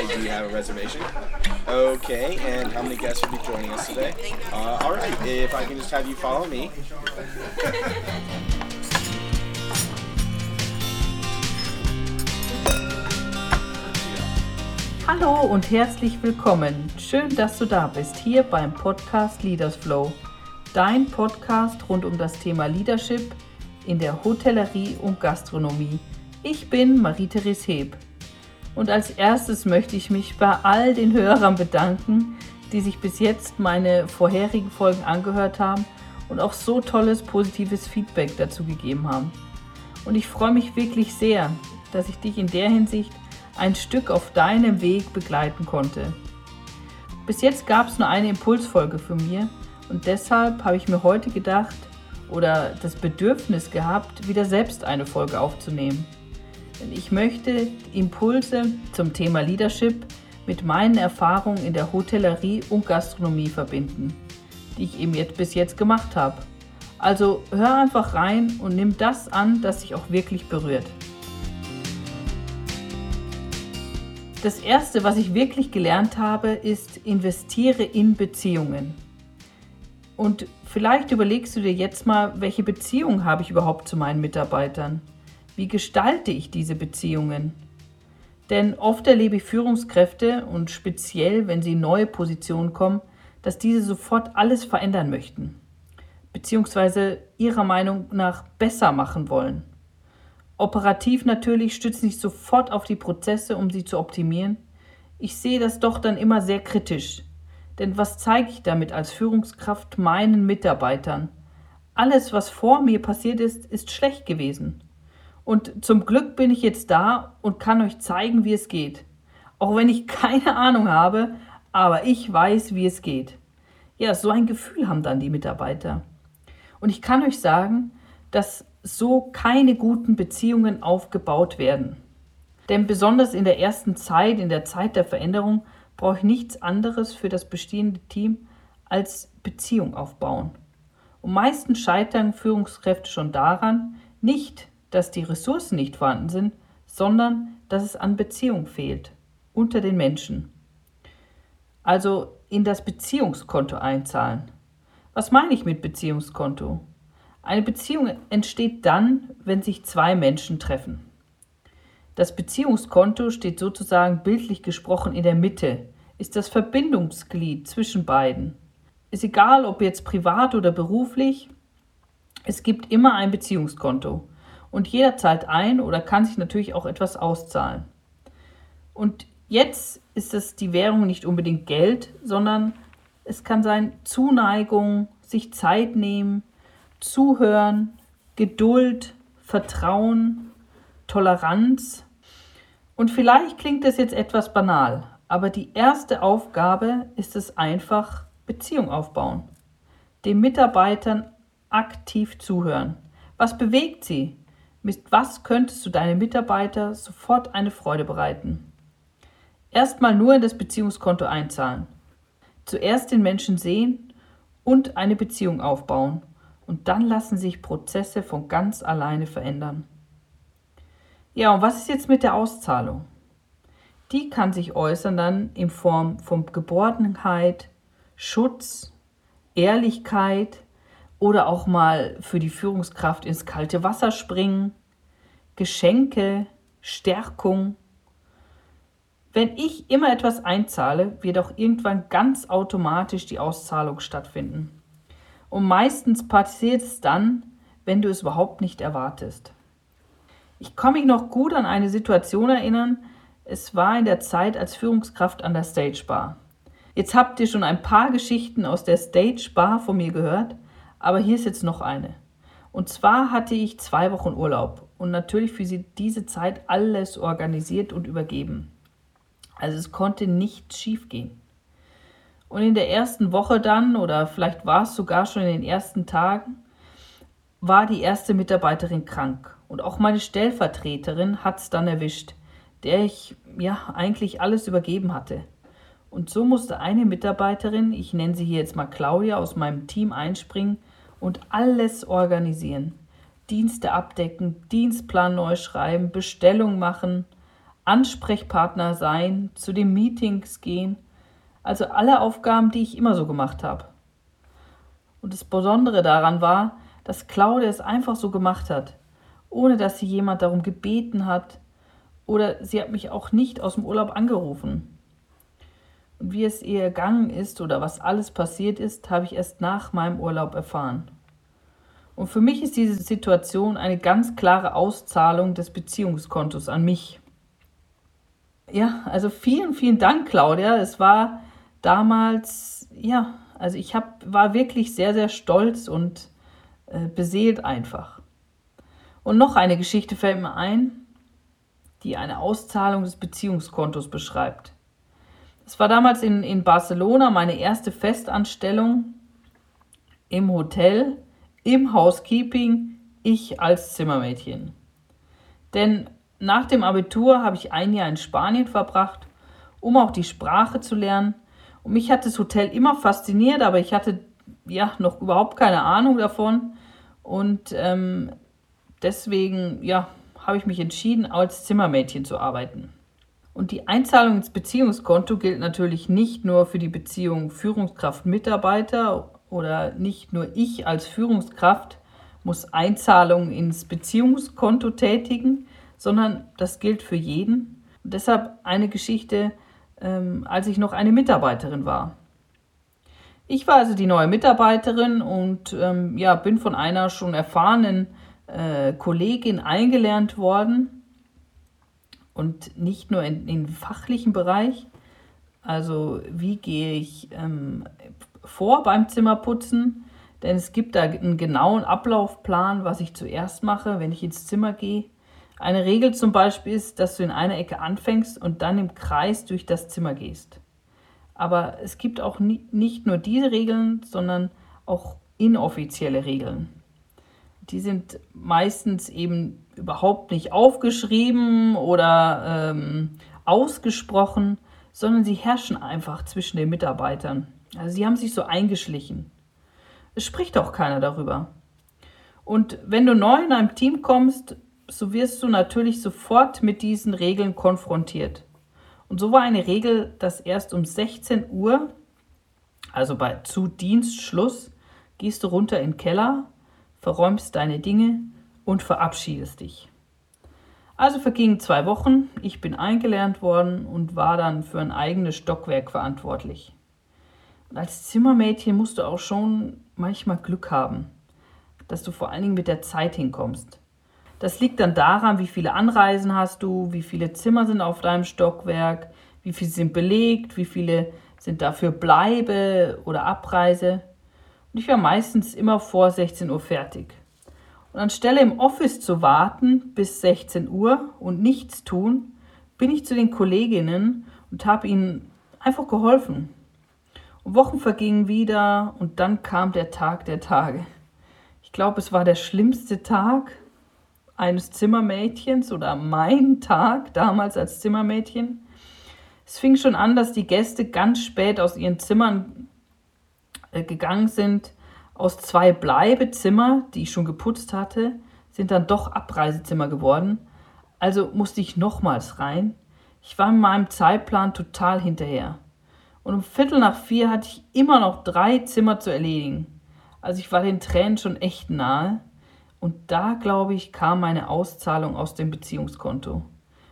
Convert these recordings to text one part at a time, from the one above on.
Hi, do have a reservation? Okay, and how many guests will be joining us today? Uh, all right, if I can just have you follow me. Hallo und herzlich willkommen. Schön, dass du da bist, hier beim Podcast Leaders Flow. Dein Podcast rund um das Thema Leadership in der Hotellerie und Gastronomie. Ich bin Marie-Therese Heb. Und als erstes möchte ich mich bei all den Hörern bedanken, die sich bis jetzt meine vorherigen Folgen angehört haben und auch so tolles positives Feedback dazu gegeben haben. Und ich freue mich wirklich sehr, dass ich dich in der Hinsicht ein Stück auf deinem Weg begleiten konnte. Bis jetzt gab es nur eine Impulsfolge für mir und deshalb habe ich mir heute gedacht oder das Bedürfnis gehabt, wieder selbst eine Folge aufzunehmen. Denn ich möchte Impulse zum Thema Leadership mit meinen Erfahrungen in der Hotellerie und Gastronomie verbinden, die ich eben jetzt bis jetzt gemacht habe. Also hör einfach rein und nimm das an, das dich auch wirklich berührt. Das Erste, was ich wirklich gelernt habe, ist, investiere in Beziehungen. Und vielleicht überlegst du dir jetzt mal, welche Beziehung habe ich überhaupt zu meinen Mitarbeitern? Wie gestalte ich diese Beziehungen? Denn oft erlebe ich Führungskräfte und speziell, wenn sie in neue Positionen kommen, dass diese sofort alles verändern möchten, beziehungsweise ihrer Meinung nach besser machen wollen. Operativ natürlich stützen sich sofort auf die Prozesse, um sie zu optimieren. Ich sehe das doch dann immer sehr kritisch. Denn was zeige ich damit als Führungskraft meinen Mitarbeitern? Alles, was vor mir passiert ist, ist schlecht gewesen. Und zum Glück bin ich jetzt da und kann euch zeigen, wie es geht. Auch wenn ich keine Ahnung habe, aber ich weiß, wie es geht. Ja, so ein Gefühl haben dann die Mitarbeiter. Und ich kann euch sagen, dass so keine guten Beziehungen aufgebaut werden. Denn besonders in der ersten Zeit, in der Zeit der Veränderung, brauche ich nichts anderes für das bestehende Team als Beziehung aufbauen. Und meistens scheitern Führungskräfte schon daran, nicht, dass die Ressourcen nicht vorhanden sind, sondern dass es an Beziehung fehlt unter den Menschen. Also in das Beziehungskonto einzahlen. Was meine ich mit Beziehungskonto? Eine Beziehung entsteht dann, wenn sich zwei Menschen treffen. Das Beziehungskonto steht sozusagen bildlich gesprochen in der Mitte, ist das Verbindungsglied zwischen beiden. Ist egal, ob jetzt privat oder beruflich, es gibt immer ein Beziehungskonto und jeder zahlt ein oder kann sich natürlich auch etwas auszahlen. Und jetzt ist es die Währung nicht unbedingt Geld, sondern es kann sein Zuneigung, sich Zeit nehmen, Zuhören, Geduld, Vertrauen, Toleranz. Und vielleicht klingt es jetzt etwas banal, aber die erste Aufgabe ist es einfach, Beziehung aufbauen. Den Mitarbeitern aktiv zuhören. Was bewegt sie? Mit was könntest du deine Mitarbeiter sofort eine Freude bereiten? Erstmal nur in das Beziehungskonto einzahlen. Zuerst den Menschen sehen und eine Beziehung aufbauen und dann lassen sich Prozesse von ganz alleine verändern. Ja, und was ist jetzt mit der Auszahlung? Die kann sich äußern dann in Form von Geborgenheit, Schutz, Ehrlichkeit oder auch mal für die Führungskraft ins kalte Wasser springen, Geschenke, Stärkung. Wenn ich immer etwas einzahle, wird auch irgendwann ganz automatisch die Auszahlung stattfinden. Und meistens passiert es dann, wenn du es überhaupt nicht erwartest. Ich kann mich noch gut an eine Situation erinnern. Es war in der Zeit als Führungskraft an der Stage Bar. Jetzt habt ihr schon ein paar Geschichten aus der Stage Bar von mir gehört, aber hier ist jetzt noch eine. Und zwar hatte ich zwei Wochen Urlaub und natürlich für sie diese Zeit alles organisiert und übergeben. Also es konnte nichts schiefgehen. Und in der ersten Woche dann, oder vielleicht war es sogar schon in den ersten Tagen, war die erste Mitarbeiterin krank. Und auch meine Stellvertreterin hat es dann erwischt, der ich ja eigentlich alles übergeben hatte. Und so musste eine Mitarbeiterin, ich nenne sie hier jetzt mal Claudia, aus meinem Team einspringen und alles organisieren. Dienste abdecken, Dienstplan neu schreiben, Bestellung machen, Ansprechpartner sein, zu den Meetings gehen, also alle Aufgaben, die ich immer so gemacht habe. Und das Besondere daran war, dass Claudia es einfach so gemacht hat, ohne dass sie jemand darum gebeten hat oder sie hat mich auch nicht aus dem Urlaub angerufen. Wie es ihr ergangen ist oder was alles passiert ist, habe ich erst nach meinem Urlaub erfahren. Und für mich ist diese Situation eine ganz klare Auszahlung des Beziehungskontos an mich. Ja, also vielen, vielen Dank, Claudia. Es war damals, ja, also ich hab, war wirklich sehr, sehr stolz und äh, beseelt einfach. Und noch eine Geschichte fällt mir ein, die eine Auszahlung des Beziehungskontos beschreibt. Es war damals in, in Barcelona meine erste Festanstellung im Hotel, im Housekeeping, ich als Zimmermädchen. Denn nach dem Abitur habe ich ein Jahr in Spanien verbracht, um auch die Sprache zu lernen. Und mich hat das Hotel immer fasziniert, aber ich hatte ja noch überhaupt keine Ahnung davon. Und ähm, deswegen ja, habe ich mich entschieden, als Zimmermädchen zu arbeiten. Und die Einzahlung ins Beziehungskonto gilt natürlich nicht nur für die Beziehung Führungskraft-Mitarbeiter oder nicht nur ich als Führungskraft muss Einzahlungen ins Beziehungskonto tätigen, sondern das gilt für jeden. Und deshalb eine Geschichte, ähm, als ich noch eine Mitarbeiterin war. Ich war also die neue Mitarbeiterin und ähm, ja, bin von einer schon erfahrenen äh, Kollegin eingelernt worden und nicht nur in, im fachlichen Bereich. Also wie gehe ich ähm, vor beim Zimmerputzen? Denn es gibt da einen genauen Ablaufplan, was ich zuerst mache, wenn ich ins Zimmer gehe. Eine Regel zum Beispiel ist, dass du in einer Ecke anfängst und dann im Kreis durch das Zimmer gehst. Aber es gibt auch nicht nur diese Regeln, sondern auch inoffizielle Regeln die sind meistens eben überhaupt nicht aufgeschrieben oder ähm, ausgesprochen, sondern sie herrschen einfach zwischen den Mitarbeitern. Also sie haben sich so eingeschlichen. Es spricht auch keiner darüber. Und wenn du neu in einem Team kommst, so wirst du natürlich sofort mit diesen Regeln konfrontiert. Und so war eine Regel, dass erst um 16 Uhr, also bei zu Dienstschluss, gehst du runter in den Keller verräumst deine Dinge und verabschiedest dich. Also vergingen zwei Wochen, ich bin eingelernt worden und war dann für ein eigenes Stockwerk verantwortlich. Als Zimmermädchen musst du auch schon manchmal Glück haben, dass du vor allen Dingen mit der Zeit hinkommst. Das liegt dann daran, wie viele Anreisen hast du, wie viele Zimmer sind auf deinem Stockwerk, wie viele sind belegt, wie viele sind dafür Bleibe oder Abreise. Und ich war meistens immer vor 16 Uhr fertig. Und anstelle im Office zu warten bis 16 Uhr und nichts tun, bin ich zu den Kolleginnen und habe ihnen einfach geholfen. Und Wochen vergingen wieder und dann kam der Tag der Tage. Ich glaube, es war der schlimmste Tag eines Zimmermädchens oder mein Tag damals als Zimmermädchen. Es fing schon an, dass die Gäste ganz spät aus ihren Zimmern gegangen sind, aus zwei Bleibezimmer, die ich schon geputzt hatte, sind dann doch Abreisezimmer geworden. Also musste ich nochmals rein. Ich war in meinem Zeitplan total hinterher. Und um Viertel nach vier hatte ich immer noch drei Zimmer zu erledigen. Also ich war den Tränen schon echt nahe. Und da, glaube ich, kam meine Auszahlung aus dem Beziehungskonto.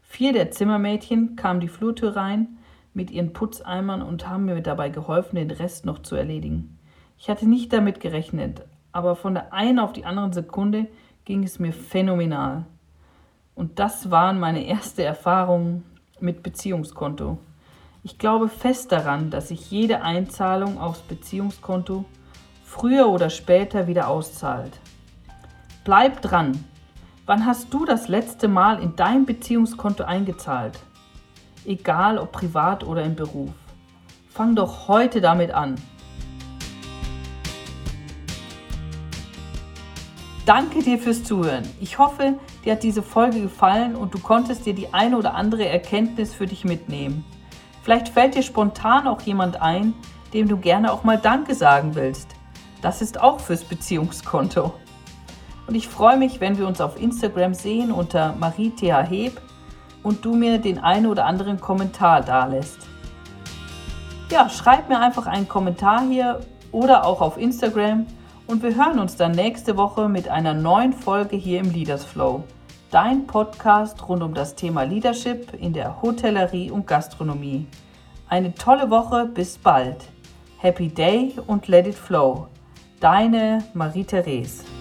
Vier der Zimmermädchen kamen die Flurtür rein, mit ihren Putzeimern und haben mir dabei geholfen, den Rest noch zu erledigen. Ich hatte nicht damit gerechnet, aber von der einen auf die andere Sekunde ging es mir phänomenal. Und das waren meine erste Erfahrungen mit Beziehungskonto. Ich glaube fest daran, dass sich jede Einzahlung aufs Beziehungskonto früher oder später wieder auszahlt. Bleib dran. Wann hast du das letzte Mal in dein Beziehungskonto eingezahlt? Egal ob privat oder im Beruf. Fang doch heute damit an. Danke dir fürs Zuhören. Ich hoffe, dir hat diese Folge gefallen und du konntest dir die eine oder andere Erkenntnis für dich mitnehmen. Vielleicht fällt dir spontan auch jemand ein, dem du gerne auch mal Danke sagen willst. Das ist auch fürs Beziehungskonto. Und ich freue mich, wenn wir uns auf Instagram sehen unter Marie Heb und du mir den einen oder anderen Kommentar dalässt. Ja, schreib mir einfach einen Kommentar hier oder auch auf Instagram und wir hören uns dann nächste Woche mit einer neuen Folge hier im Leaders Flow. Dein Podcast rund um das Thema Leadership in der Hotellerie und Gastronomie. Eine tolle Woche, bis bald. Happy Day und let it flow. Deine Marie-Therese.